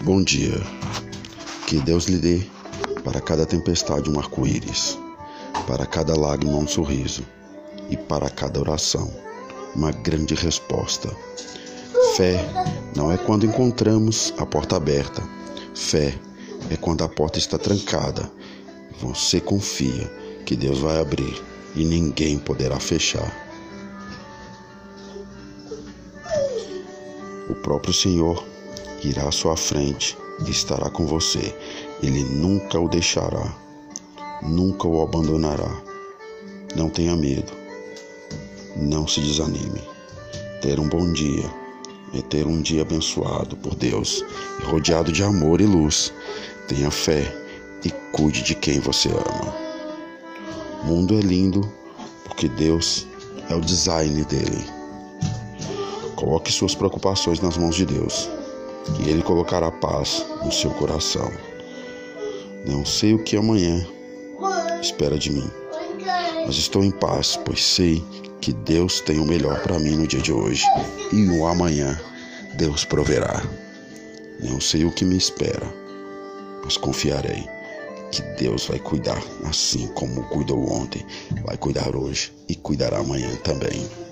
Bom dia. Que Deus lhe dê para cada tempestade um arco-íris, para cada lágrima um sorriso e para cada oração uma grande resposta. Fé não é quando encontramos a porta aberta. Fé é quando a porta está trancada. Você confia que Deus vai abrir e ninguém poderá fechar. O próprio Senhor irá à sua frente e estará com você. Ele nunca o deixará, nunca o abandonará. Não tenha medo, não se desanime. Ter um bom dia é ter um dia abençoado por Deus e rodeado de amor e luz. Tenha fé e cuide de quem você ama. O mundo é lindo porque Deus é o design dele. Coloque suas preocupações nas mãos de Deus e Ele colocará paz no seu coração. Não sei o que amanhã espera de mim, mas estou em paz, pois sei que Deus tem o melhor para mim no dia de hoje e no amanhã Deus proverá. Não sei o que me espera, mas confiarei que Deus vai cuidar, assim como cuidou ontem, vai cuidar hoje e cuidará amanhã também.